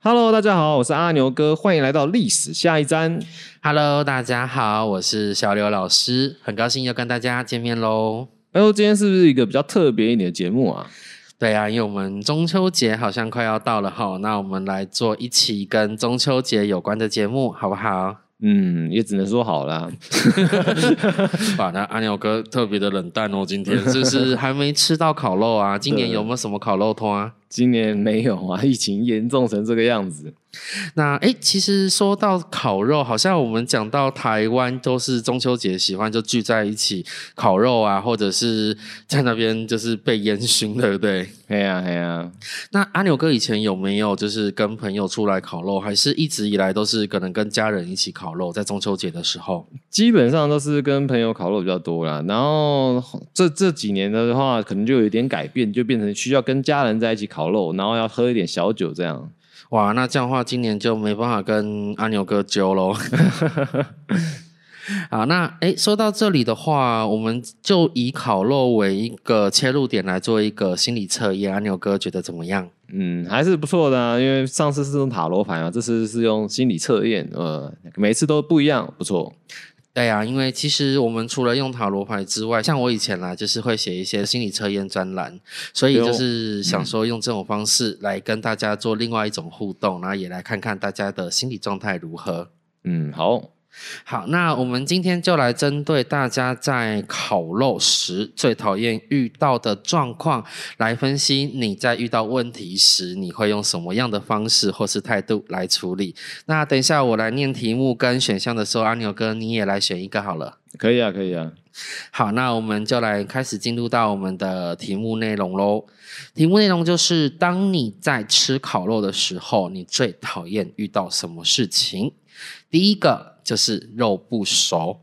Hello，大家好，我是阿牛哥，欢迎来到历史下一站。Hello，大家好，我是小刘老师，很高兴又跟大家见面喽。哎呦，今天是不是一个比较特别一点的节目啊？对啊，因为我们中秋节好像快要到了哈，那我们来做一期跟中秋节有关的节目，好不好？嗯，也只能说好啦。把，那阿牛哥特别的冷淡哦，今天是不是还没吃到烤肉啊？今年有没有什么烤肉通啊？今年没有啊，疫情严重成这个样子。那哎，其实说到烤肉，好像我们讲到台湾都是中秋节喜欢就聚在一起烤肉啊，或者是在那边就是被烟熏，对不对？哎呀哎呀，那阿牛哥以前有没有就是跟朋友出来烤肉，还是一直以来都是可能跟家人一起烤肉，在中秋节的时候？基本上都是跟朋友烤肉比较多啦。然后这这几年的话，可能就有一点改变，就变成需要跟家人在一起烤肉，然后要喝一点小酒这样。哇，那这样的话，今年就没办法跟阿牛哥揪喽。好，那诶，说到这里的话，我们就以烤肉为一个切入点来做一个心理测验。阿牛哥觉得怎么样？嗯，还是不错的啊，因为上次是用塔罗牌嘛，这次是用心理测验，呃，每次都不一样，不错。对呀、因为其实我们除了用塔罗牌之外，像我以前啦，就是会写一些心理测验专栏，所以就是想说用这种方式来跟大家做另外一种互动，然后也来看看大家的心理状态如何。嗯，好，好，那我们今天就来针对大家在烤肉时最讨厌遇到的状况来分析，你在遇到问题时，你会用什么样的方式或是态度来处理？那等一下我来念题目跟选项的时候，阿牛哥你也来选一个好了。可以啊，可以啊。好，那我们就来开始进入到我们的题目内容喽。题目内容就是：当你在吃烤肉的时候，你最讨厌遇到什么事情？第一个就是肉不熟，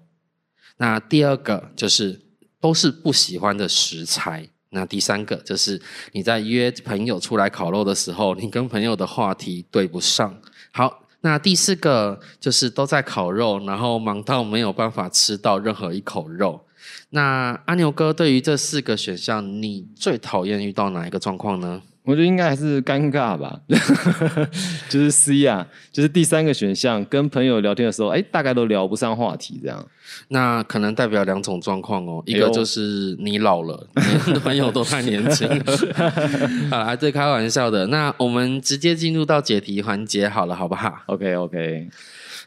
那第二个就是都是不喜欢的食材。那第三个就是你在约朋友出来烤肉的时候，你跟朋友的话题对不上。好，那第四个就是都在烤肉，然后忙到没有办法吃到任何一口肉。那阿牛哥对于这四个选项，你最讨厌遇到哪一个状况呢？我觉得应该还是尴尬吧，就是 C 啊，就是第三个选项，跟朋友聊天的时候，哎，大概都聊不上话题这样。那可能代表两种状况哦，一个就是你老了，你的朋友都太年轻了。好啦，这开玩笑的。那我们直接进入到解题环节好了，好不好？OK OK，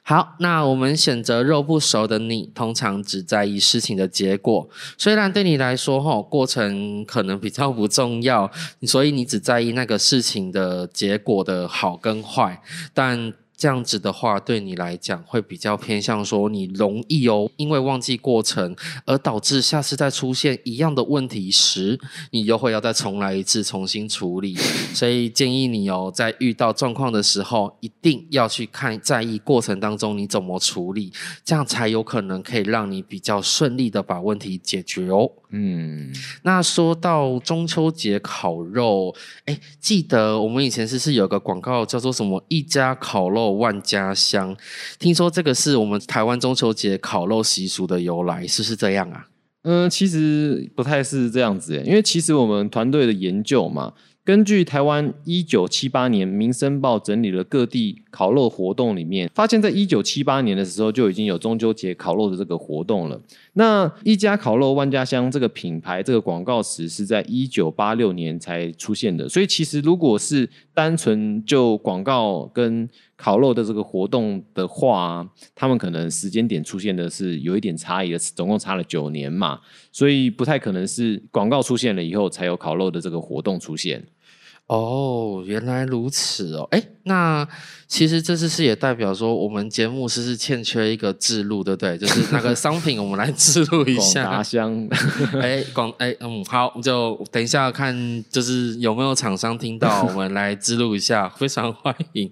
好，那我们选择肉不熟的你，通常只在意事情的结果。虽然对你来说，哈过程可能比较不重要，所以你只在意那个事情的结果的好跟坏，但。这样子的话，对你来讲会比较偏向说，你容易哦，因为忘记过程，而导致下次再出现一样的问题时，你又会要再重来一次，重新处理。所以建议你哦，在遇到状况的时候，一定要去看在意过程当中你怎么处理，这样才有可能可以让你比较顺利的把问题解决哦。嗯，那说到中秋节烤肉，哎，记得我们以前是是有个广告叫做什么“一家烤肉万家香”，听说这个是我们台湾中秋节烤肉习俗的由来，是不是这样啊？嗯，其实不太是这样子，因为其实我们团队的研究嘛，根据台湾一九七八年《民生报》整理了各地烤肉活动里面，发现在一九七八年的时候就已经有中秋节烤肉的这个活动了。那一家烤肉万家香这个品牌这个广告词是在一九八六年才出现的，所以其实如果是单纯就广告跟烤肉的这个活动的话，他们可能时间点出现的是有一点差异的，总共差了九年嘛，所以不太可能是广告出现了以后才有烤肉的这个活动出现。哦，原来如此哦。哎，那其实这次是也代表说，我们节目是是欠缺一个制录，对不对？就是那个商品，我们来 制录一广达下。香，哎，广哎嗯，好，就等一下看，就是有没有厂商听到，我们来制录一下，非常欢迎。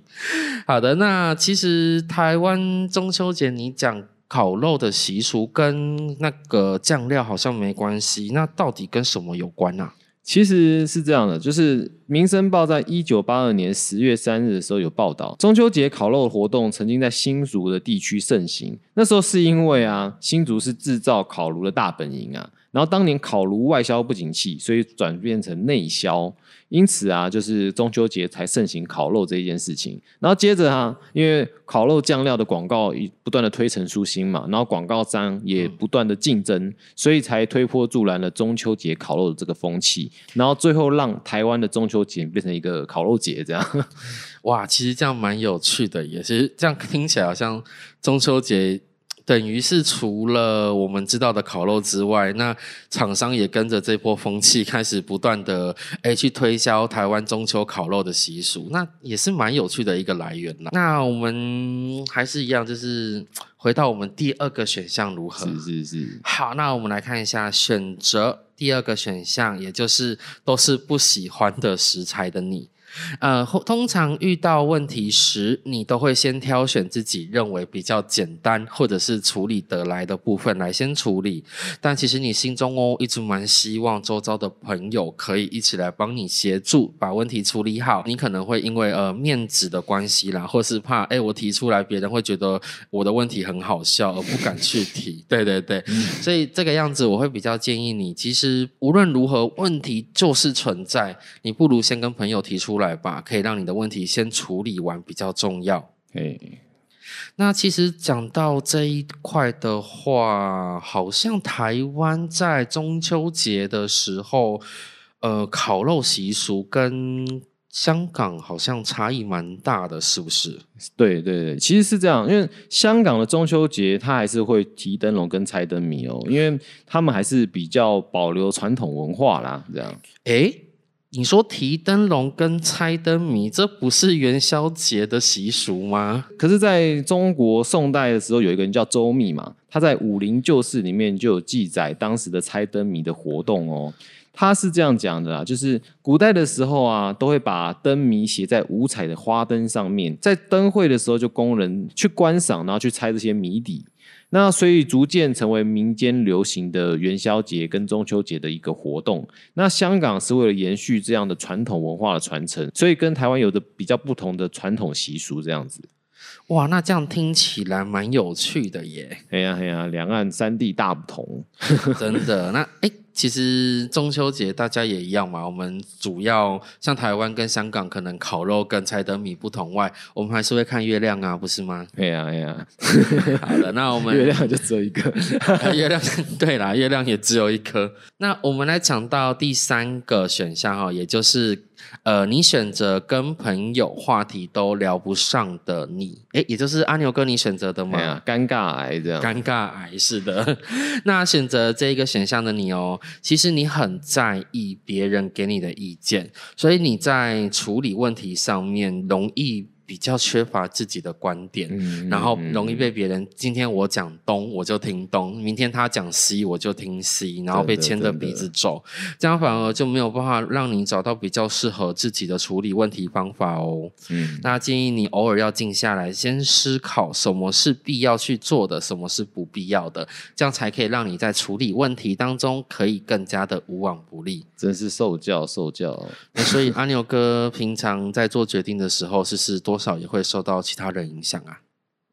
好的，那其实台湾中秋节，你讲烤肉的习俗跟那个酱料好像没关系，那到底跟什么有关啊？其实是这样的，就是《民生报》在一九八二年十月三日的时候有报道，中秋节烤肉活动曾经在新竹的地区盛行。那时候是因为啊，新竹是制造烤炉的大本营啊，然后当年烤炉外销不景气，所以转变成内销。因此啊，就是中秋节才盛行烤肉这一件事情。然后接着啊，因为烤肉酱料的广告一不断的推陈出新嘛，然后广告商也不断的竞争，所以才推波助澜了中秋节烤肉的这个风气。然后最后让台湾的中秋节变成一个烤肉节，这样。哇，其实这样蛮有趣的，也是这样听起来好像中秋节。等于是除了我们知道的烤肉之外，那厂商也跟着这波风气开始不断的诶去推销台湾中秋烤肉的习俗，那也是蛮有趣的一个来源啦。那我们还是一样，就是回到我们第二个选项如何？是是是。好，那我们来看一下选择第二个选项，也就是都是不喜欢的食材的你。呃，通常遇到问题时，你都会先挑选自己认为比较简单或者是处理得来的部分来先处理。但其实你心中哦，一直蛮希望周遭的朋友可以一起来帮你协助把问题处理好。你可能会因为呃面子的关系啦，或是怕哎我提出来别人会觉得我的问题很好笑而不敢去提。对对对，所以这个样子我会比较建议你，其实无论如何问题就是存在，你不如先跟朋友提出来。来吧，可以让你的问题先处理完比较重要。哎，那其实讲到这一块的话，好像台湾在中秋节的时候，呃，烤肉习俗跟香港好像差异蛮大的，是不是？对对对，其实是这样，因为香港的中秋节它还是会提灯笼跟猜灯谜哦，因为他们还是比较保留传统文化啦，这样。哎。你说提灯笼跟猜灯谜，这不是元宵节的习俗吗？可是，在中国宋代的时候，有一个人叫周密嘛，他在《武林旧事》里面就有记载当时的猜灯谜的活动哦。他是这样讲的啊，就是古代的时候啊，都会把灯谜写在五彩的花灯上面，在灯会的时候就供人去观赏，然后去猜这些谜底。那所以逐渐成为民间流行的元宵节跟中秋节的一个活动。那香港是为了延续这样的传统文化的传承，所以跟台湾有着比较不同的传统习俗这样子。哇，那这样听起来蛮有趣的耶！哎呀哎呀，两岸三地大不同，真的。那哎。其实中秋节大家也一样嘛，我们主要像台湾跟香港可能烤肉跟猜灯谜不同外，我们还是会看月亮啊，不是吗？对呀对呀，好的，那我们 月亮就只有一个，月亮对啦，月亮也只有一颗。那我们来讲到第三个选项哈，也就是。呃，你选择跟朋友话题都聊不上的你，哎，也就是阿牛哥你选择的吗？尴尬癌这样，尴尬癌是的。那选择这一个选项的你哦，其实你很在意别人给你的意见，所以你在处理问题上面容易。比较缺乏自己的观点，然后容易被别人今天我讲东我就听东，明天他讲西我就听西，然后被牵着鼻子走，这样反而就没有办法让你找到比较适合自己的处理问题方法哦。嗯，那建议你偶尔要静下来，先思考什么是必要去做的，什么是不必要的，这样才可以让你在处理问题当中可以更加的无往不利。真是受教受教。那所以阿牛哥平常在做决定的时候，是是多。多少也会受到其他人影响啊？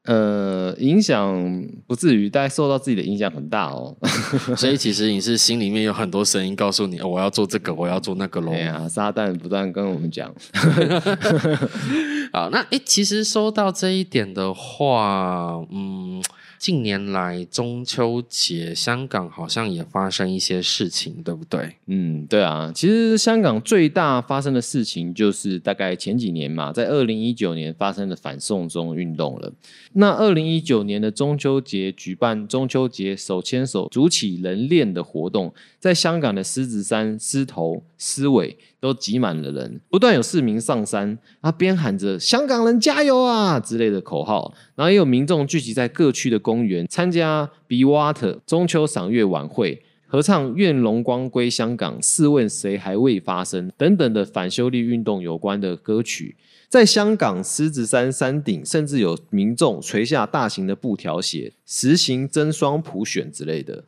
呃，影响不至于，但受到自己的影响很大哦。所以其实你是心里面有很多声音告诉你，我要做这个，我要做那个喽。对啊，撒旦不断跟我们讲。好，那诶，其实说到这一点的话，嗯。近年来中秋节，香港好像也发生一些事情，对不对？嗯，对啊。其实香港最大发生的事情，就是大概前几年嘛，在二零一九年发生的反送中运动了。那二零一九年的中秋节举办中秋节手牵手组起人链的活动，在香港的狮子山、狮头、狮尾。都挤满了人，不断有市民上山，啊，边喊着“香港人加油啊”之类的口号，然后也有民众聚集在各区的公园参加 Be Water 中秋赏月晚会，合唱“愿龙光归香港”，试问谁还未发生等等的反修例运动有关的歌曲，在香港狮子山山顶，甚至有民众垂下大型的布条，写“实行真双普选”之类的。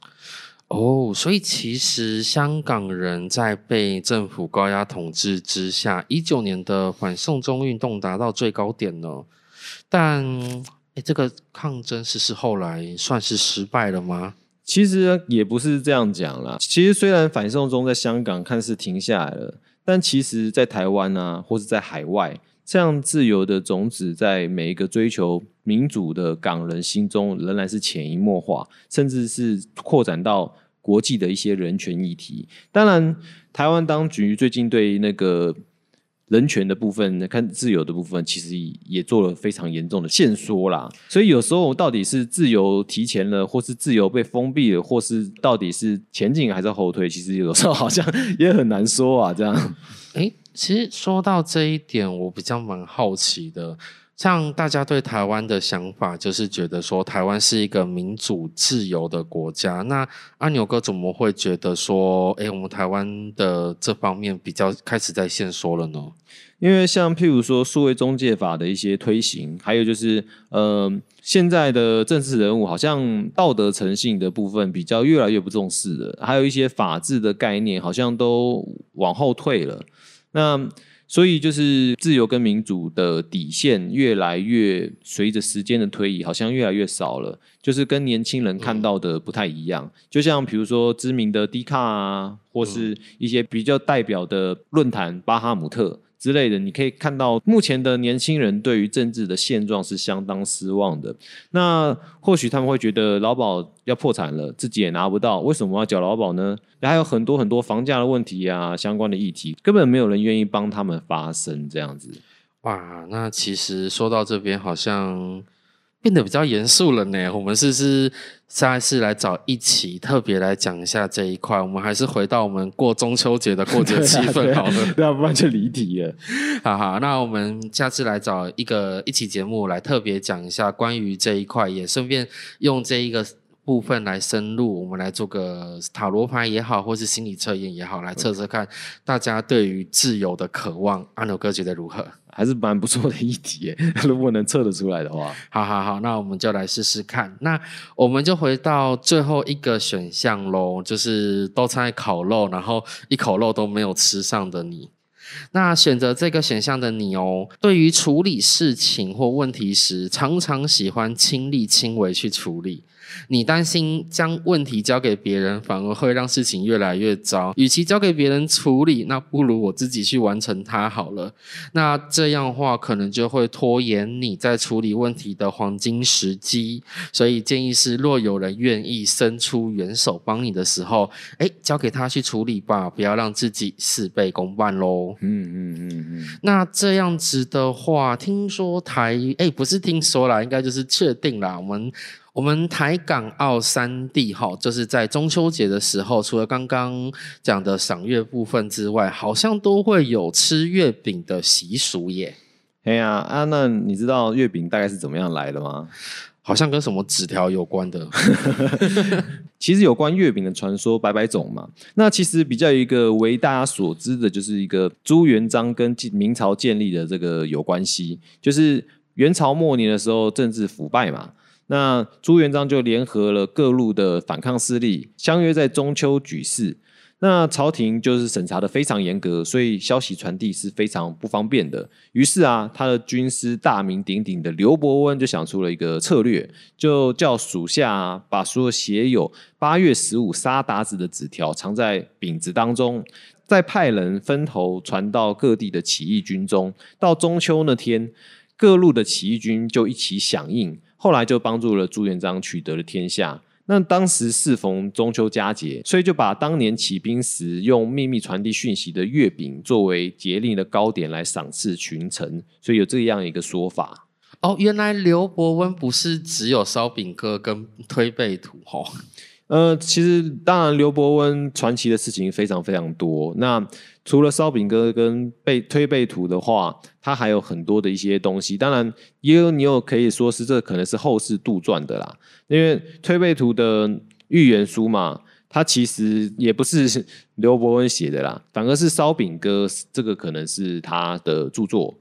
哦，所以其实香港人在被政府高压统治之下，一九年的反送中运动达到最高点呢。但，哎，这个抗争是是后来算是失败了吗？其实也不是这样讲啦。其实虽然反送中在香港看似停下来了，但其实在台湾啊，或是在海外，这样自由的种子在每一个追求民主的港人心中仍然是潜移默化，甚至是扩展到国际的一些人权议题。当然，台湾当局最近对那个。人权的部分，看自由的部分，其实也做了非常严重的限缩啦。所以有时候到底是自由提前了，或是自由被封闭了，或是到底是前进还是后退，其实有时候好像 也很难说啊。这样，哎，其实说到这一点，我比较蛮好奇的。像大家对台湾的想法，就是觉得说台湾是一个民主自由的国家。那阿牛哥怎么会觉得说，哎，我们台湾的这方面比较开始在线说了呢？因为像譬如说数位中介法的一些推行，还有就是，呃，现在的政治人物好像道德诚信的部分比较越来越不重视了，还有一些法治的概念好像都往后退了。那所以就是自由跟民主的底线越来越随着时间的推移，好像越来越少了，就是跟年轻人看到的不太一样。就像比如说知名的迪卡啊，或是一些比较代表的论坛巴哈姆特。之类的，你可以看到目前的年轻人对于政治的现状是相当失望的。那或许他们会觉得劳保要破产了，自己也拿不到，为什么要缴劳保呢？还有很多很多房价的问题啊，相关的议题，根本没有人愿意帮他们发声。这样子，哇，那其实说到这边，好像。变得比较严肃了呢。我们是是下一次来找一起特别来讲一下这一块。我们还是回到我们过中秋节的过节气氛 好了，要不然就离题了。好好，那我们下次来找一个一期节目来特别讲一下关于这一块，也顺便用这一个部分来深入。我们来做个塔罗牌也好，或是心理测验也好，来测测看大家对于自由的渴望。阿牛哥觉得如何？还是蛮不错的一题，如果能测得出来的话，好好好，那我们就来试试看。那我们就回到最后一个选项喽，就是都在烤肉，然后一口肉都没有吃上的你。那选择这个选项的你哦，对于处理事情或问题时，常常喜欢亲力亲为去处理。你担心将问题交给别人，反而会让事情越来越糟。与其交给别人处理，那不如我自己去完成它好了。那这样的话，可能就会拖延你在处理问题的黄金时机。所以建议是，若有人愿意伸出援手帮你的时候，哎，交给他去处理吧，不要让自己事倍功半喽。嗯嗯嗯嗯。那这样子的话，听说台哎，不是听说啦，应该就是确定啦。我们。我们台港澳三地哈，就是在中秋节的时候，除了刚刚讲的赏月部分之外，好像都会有吃月饼的习俗耶。哎呀啊，那你知道月饼大概是怎么样来的吗？好像跟什么纸条有关的。其实有关月饼的传说百百种嘛。那其实比较一个为大家所知的，就是一个朱元璋跟明朝建立的这个有关系，就是元朝末年的时候，政治腐败嘛。那朱元璋就联合了各路的反抗势力，相约在中秋举事。那朝廷就是审查的非常严格，所以消息传递是非常不方便的。于是啊，他的军师大名鼎鼎的刘伯温就想出了一个策略，就叫属下把所有写有八月十五杀鞑子的纸条藏在饼子当中，再派人分头传到各地的起义军中。到中秋那天，各路的起义军就一起响应。后来就帮助了朱元璋取得了天下。那当时适逢中秋佳节，所以就把当年起兵时用秘密传递讯息的月饼作为节令的糕点来赏赐群臣，所以有这样一个说法。哦，原来刘伯温不是只有烧饼哥跟推背图哦。呃，其实当然刘伯温传奇的事情非常非常多。那除了烧饼哥跟背推背图的话，它还有很多的一些东西。当然也有你有可以说是这可能是后世杜撰的啦。因为推背图的预言书嘛，它其实也不是刘伯温写的啦，反而是烧饼哥这个可能是他的著作。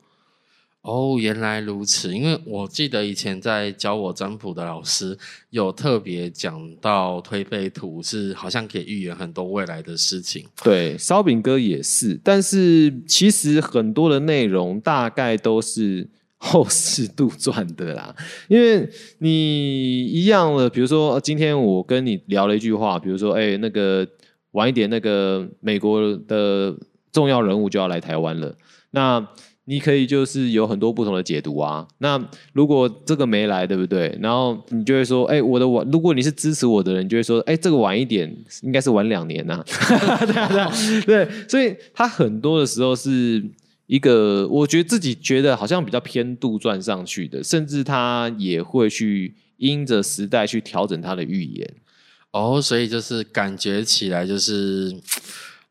哦，原来如此。因为我记得以前在教我占卜的老师有特别讲到推背图是好像可以预言很多未来的事情。对，烧饼哥也是，但是其实很多的内容大概都是后世杜撰的啦。因为你一样的，比如说今天我跟你聊了一句话，比如说，哎，那个晚一点，那个美国的重要人物就要来台湾了，那。你可以就是有很多不同的解读啊。那如果这个没来，对不对？然后你就会说，哎，我的晚，如果你是支持我的人，就会说，哎，这个晚一点，应该是晚两年呐。对啊，对，对。所以他很多的时候是一个，我觉得自己觉得好像比较偏杜撰上去的，甚至他也会去因着时代去调整他的预言。哦，所以就是感觉起来就是。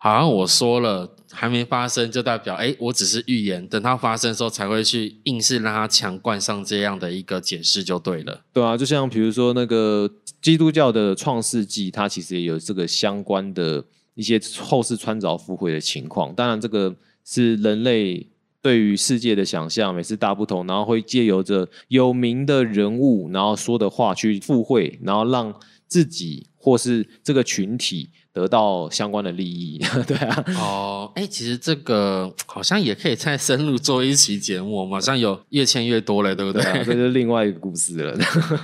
好像我说了还没发生，就代表哎，我只是预言，等它发生的时候才会去硬是让它强灌上这样的一个解释就对了。对啊，就像比如说那个基督教的创世纪，它其实也有这个相关的一些后世穿凿附会的情况。当然，这个是人类对于世界的想象，每次大不同，然后会借由着有名的人物，然后说的话去附会，然后让自己或是这个群体。得到相关的利益，对啊。哦，哎，其实这个好像也可以再深入做一期节目，马上有越签越多了，对不对？这是另外一个故事了。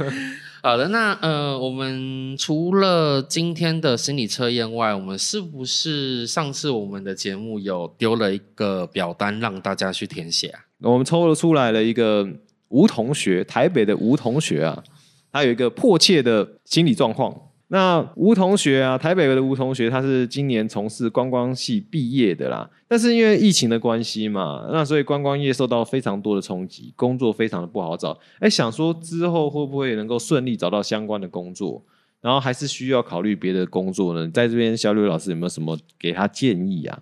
好的，那呃，我们除了今天的心理测验外，我们是不是上次我们的节目有丢了一个表单让大家去填写啊？我们抽了出来了一个吴同学，台北的吴同学啊，他有一个迫切的心理状况。那吴同学啊，台北的吴同学，他是今年从事观光系毕业的啦。但是因为疫情的关系嘛，那所以观光业受到非常多的冲击，工作非常的不好找。哎，想说之后会不会能够顺利找到相关的工作？然后还是需要考虑别的工作呢？在这边，小吕老师有没有什么给他建议啊？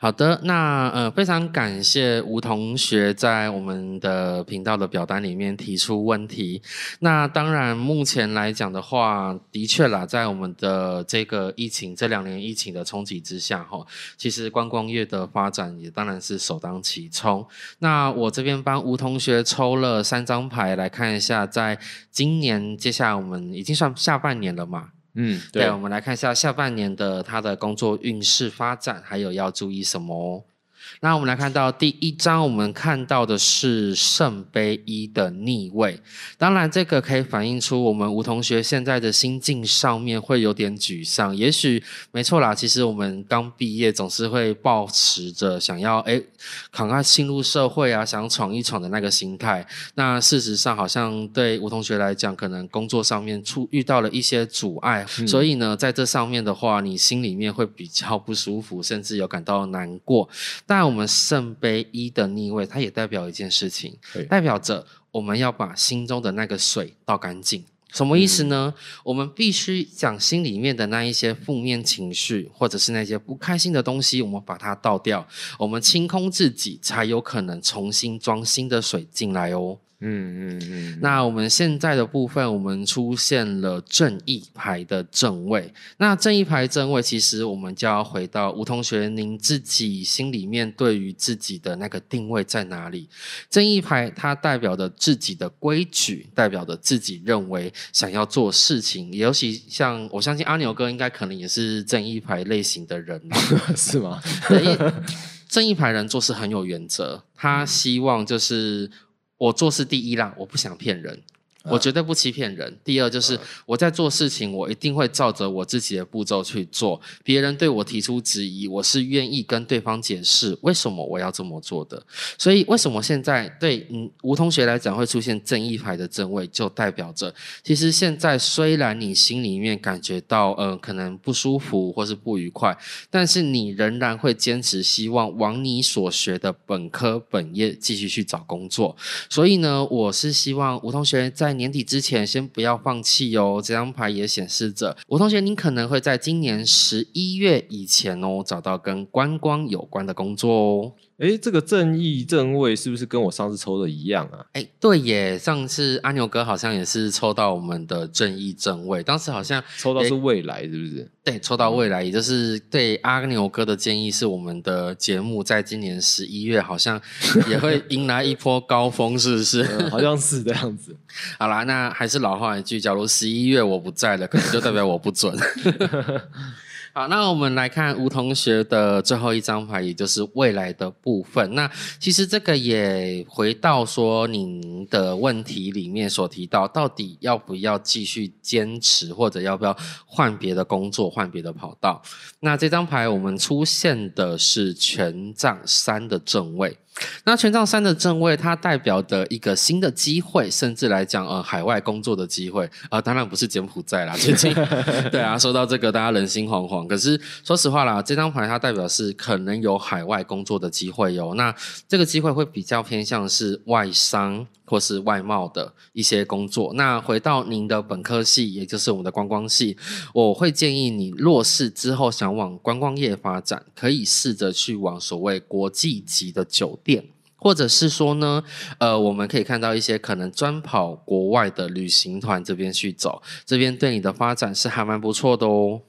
好的，那呃，非常感谢吴同学在我们的频道的表单里面提出问题。那当然，目前来讲的话，的确啦，在我们的这个疫情这两年疫情的冲击之下，哈，其实观光业的发展也当然是首当其冲。那我这边帮吴同学抽了三张牌来看一下，在今年接下来我们已经算下半年了嘛。嗯，对，我们来看一下下半年的他的工作运势发展，还有要注意什么。那我们来看到第一章，我们看到的是圣杯一的逆位。当然，这个可以反映出我们吴同学现在的心境上面会有点沮丧。也许没错啦，其实我们刚毕业，总是会抱持着想要哎，赶快进入社会啊，想闯一闯的那个心态。那事实上，好像对吴同学来讲，可能工作上面出遇到了一些阻碍，所以呢，在这上面的话，你心里面会比较不舒服，甚至有感到难过。但我们圣杯一的逆位，它也代表一件事情，代表着我们要把心中的那个水倒干净。什么意思呢？我们必须将心里面的那一些负面情绪，或者是那些不开心的东西，我们把它倒掉，我们清空自己，才有可能重新装新的水进来哦。嗯嗯嗯，那我们现在的部分，我们出现了正义牌的正位。那正义牌正位，其实我们就要回到吴同学，您自己心里面对于自己的那个定位在哪里？正义牌它代表的自己的规矩，代表的自己认为想要做事情。尤其像我相信阿牛哥应该可能也是正义牌类型的人，是吗？正义牌人做事很有原则，他希望就是。我做事第一啦，我不想骗人。我绝对不欺骗人。第二就是我在做事情，我一定会照着我自己的步骤去做。别人对我提出质疑，我是愿意跟对方解释为什么我要这么做的。所以，为什么现在对嗯吴同学来讲会出现正义牌的正位，就代表着其实现在虽然你心里面感觉到呃可能不舒服或是不愉快，但是你仍然会坚持希望往你所学的本科本业继续去找工作。所以呢，我是希望吴同学在。年底之前先不要放弃哦。这张牌也显示着，我同学，您可能会在今年十一月以前哦，找到跟观光有关的工作哦。哎，这个正义正位是不是跟我上次抽的一样啊？哎，对耶，上次阿牛哥好像也是抽到我们的正义正位，当时好像抽到是未来，是不是？对，抽到未来，也就是对阿牛哥的建议是，我们的节目在今年十一月好像也会 迎来一波高峰，是不是？好像是这样子。好啦，那还是老话一句，假如十一月我不在了，可能就代表我不准。好，那我们来看吴同学的最后一张牌，也就是未来的部分。那其实这个也回到说您的问题里面所提到，到底要不要继续坚持，或者要不要换别的工作、换别的跑道？那这张牌我们出现的是权杖三的正位。那权杖三的正位，它代表的一个新的机会，甚至来讲，呃，海外工作的机会，啊，当然不是柬埔寨啦，最近，对啊，说到这个，大家人心惶惶。可是说实话啦，这张牌它代表是可能有海外工作的机会哟。那这个机会会比较偏向是外商或是外贸的一些工作。那回到您的本科系，也就是我们的观光系，我会建议你落市之后想往观光业发展，可以试着去往所谓国际级的酒店。或者是说呢，呃，我们可以看到一些可能专跑国外的旅行团这边去走，这边对你的发展是还蛮不错的哦。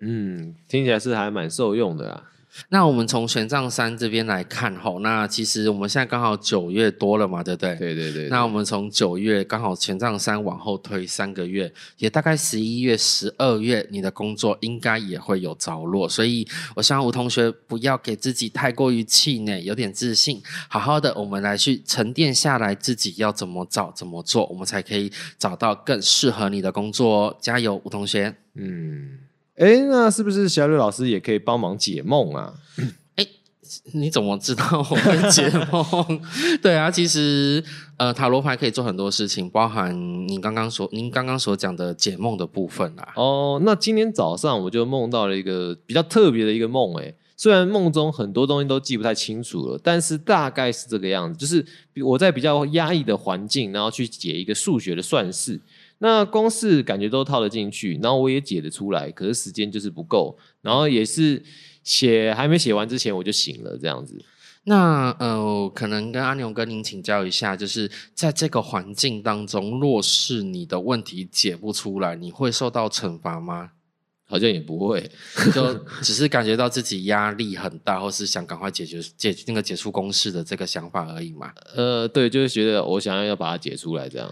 嗯，听起来是还蛮受用的啊。那我们从玄奘山这边来看吼，那其实我们现在刚好九月多了嘛，对不对？对对对。那我们从九月刚好玄奘山往后推三个月，也大概十一月、十二月，你的工作应该也会有着落。所以，我希望吴同学不要给自己太过于气馁，有点自信，好好的，我们来去沉淀下来，自己要怎么找、怎么做，我们才可以找到更适合你的工作。加油，吴同学。嗯。哎，那是不是小吕老师也可以帮忙解梦啊？哎，你怎么知道我会解梦？对啊，其实呃，塔罗牌可以做很多事情，包含您刚刚所您刚刚所讲的解梦的部分啊。哦，那今天早上我就梦到了一个比较特别的一个梦，哎，虽然梦中很多东西都记不太清楚了，但是大概是这个样子，就是我在比较压抑的环境，然后去解一个数学的算式。那公式感觉都套得进去，然后我也解得出来，可是时间就是不够，然后也是写还没写完之前我就醒了，这样子。那呃，可能跟阿牛跟您请教一下，就是在这个环境当中，若是你的问题解不出来，你会受到惩罚吗？好像也不会，就只是感觉到自己压力很大，或是想赶快解决解那个解除公式的这个想法而已嘛。呃，对，就是觉得我想要要把它解出来这样。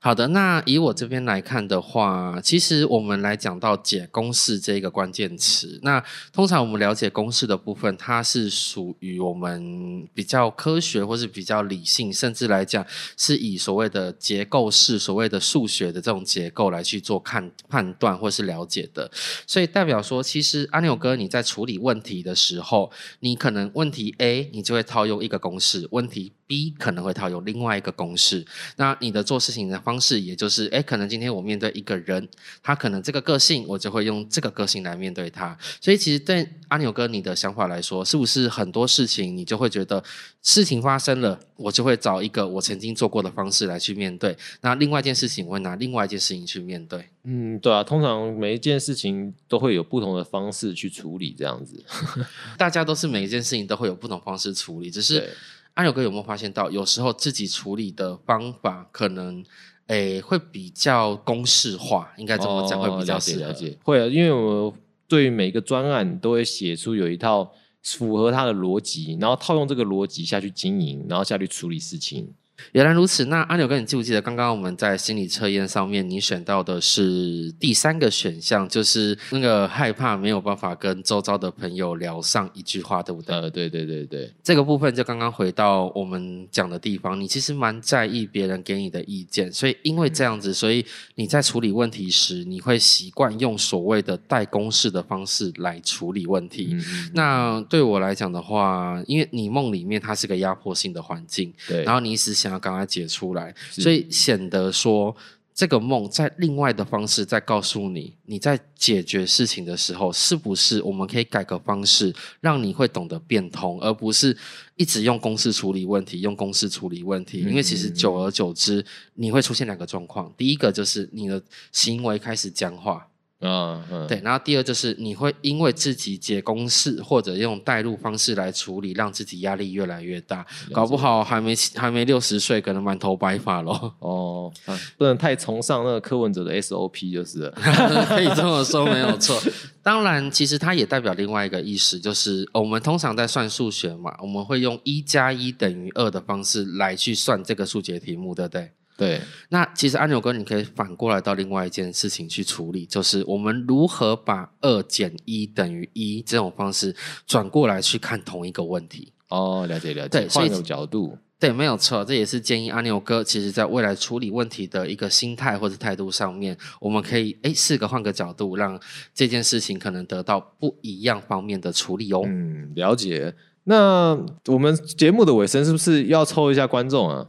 好的，那以我这边来看的话，其实我们来讲到解公式这一个关键词。那通常我们了解公式的部分，它是属于我们比较科学或是比较理性，甚至来讲是以所谓的结构式、所谓的数学的这种结构来去做看判断或是了解的。所以代表说，其实阿牛哥你在处理问题的时候，你可能问题 A 你就会套用一个公式，问题 B 可能会套用另外一个公式。那你的做事情的。方式，也就是，哎，可能今天我面对一个人，他可能这个个性，我就会用这个个性来面对他。所以，其实对阿牛哥你的想法来说，是不是很多事情你就会觉得事情发生了，我就会找一个我曾经做过的方式来去面对。那另外一件事情，我会拿另外一件事情去面对。嗯，对啊，通常每一件事情都会有不同的方式去处理，这样子。大家都是每一件事情都会有不同方式处理，只是阿牛哥有没有发现到，有时候自己处理的方法可能。诶，会比较公式化，应该这么讲会比较了解。会啊，因为我对于每个专案都会写出有一套符合它的逻辑，然后套用这个逻辑下去经营，然后下去处理事情。原来如此，那阿牛哥，你记不记得刚刚我们在心理测验上面，你选到的是第三个选项，就是那个害怕没有办法跟周遭的朋友聊上一句话，对不对？呃，对对对对，这个部分就刚刚回到我们讲的地方，你其实蛮在意别人给你的意见，所以因为这样子，所以你在处理问题时，你会习惯用所谓的代公式的方式来处理问题。那对我来讲的话，因为你梦里面它是个压迫性的环境，对，然后你一直想。要赶快解出来，所以显得说这个梦在另外的方式在告诉你，你在解决事情的时候，是不是我们可以改个方式，让你会懂得变通，而不是一直用公式处理问题，用公式处理问题。因为其实久而久之，你会出现两个状况，第一个就是你的行为开始僵化。嗯，对，然后第二就是你会因为自己解公式或者用代入方式来处理，让自己压力越来越大，搞不好还没还没六十岁，可能满头白发咯。哦，不能太崇尚那个柯文哲的 SOP 就是了，可以这么说没有错。当然，其实它也代表另外一个意思，就是我们通常在算数学嘛，我们会用一加一等于二的方式来去算这个数学题目，对不对？对，那其实阿牛哥，你可以反过来到另外一件事情去处理，就是我们如何把二减一等于一这种方式转过来去看同一个问题。哦，了解了解，换个角度，对，没有错，这也是建议阿牛哥，其实在未来处理问题的一个心态或者态度上面，我们可以哎试着换个角度，让这件事情可能得到不一样方面的处理哦。嗯，了解。那我们节目的尾声是不是要抽一下观众啊？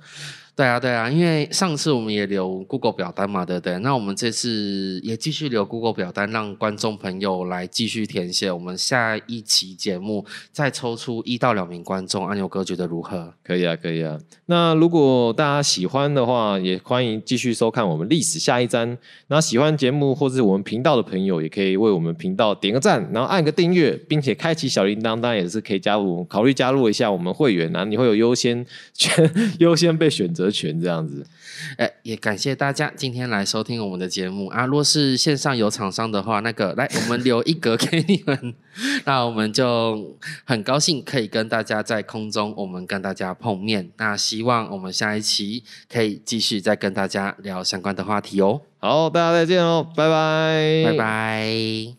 对啊，对啊，因为上次我们也留 Google 表单嘛，对不对？那我们这次也继续留 Google 表单，让观众朋友来继续填写。我们下一期节目再抽出一到两名观众，阿牛哥觉得如何？可以啊，可以啊。那如果大家喜欢的话，也欢迎继续收看我们历史下一站。那喜欢节目或是我们频道的朋友，也可以为我们频道点个赞，然后按个订阅，并且开启小铃铛，当然也是可以加入，考虑加入一下我们会员啊，你会有优先权，优先被选择权这样子。哎，也感谢大家今天来收听我们的节目啊！若是线上有厂商的话，那个来我们留一格给你们，那我们就很高兴可以跟大家在空中，我们跟大家碰面。那希望我们下一期可以继续再跟大家聊相关的话题哦，好，大家再见哦，拜拜，拜拜。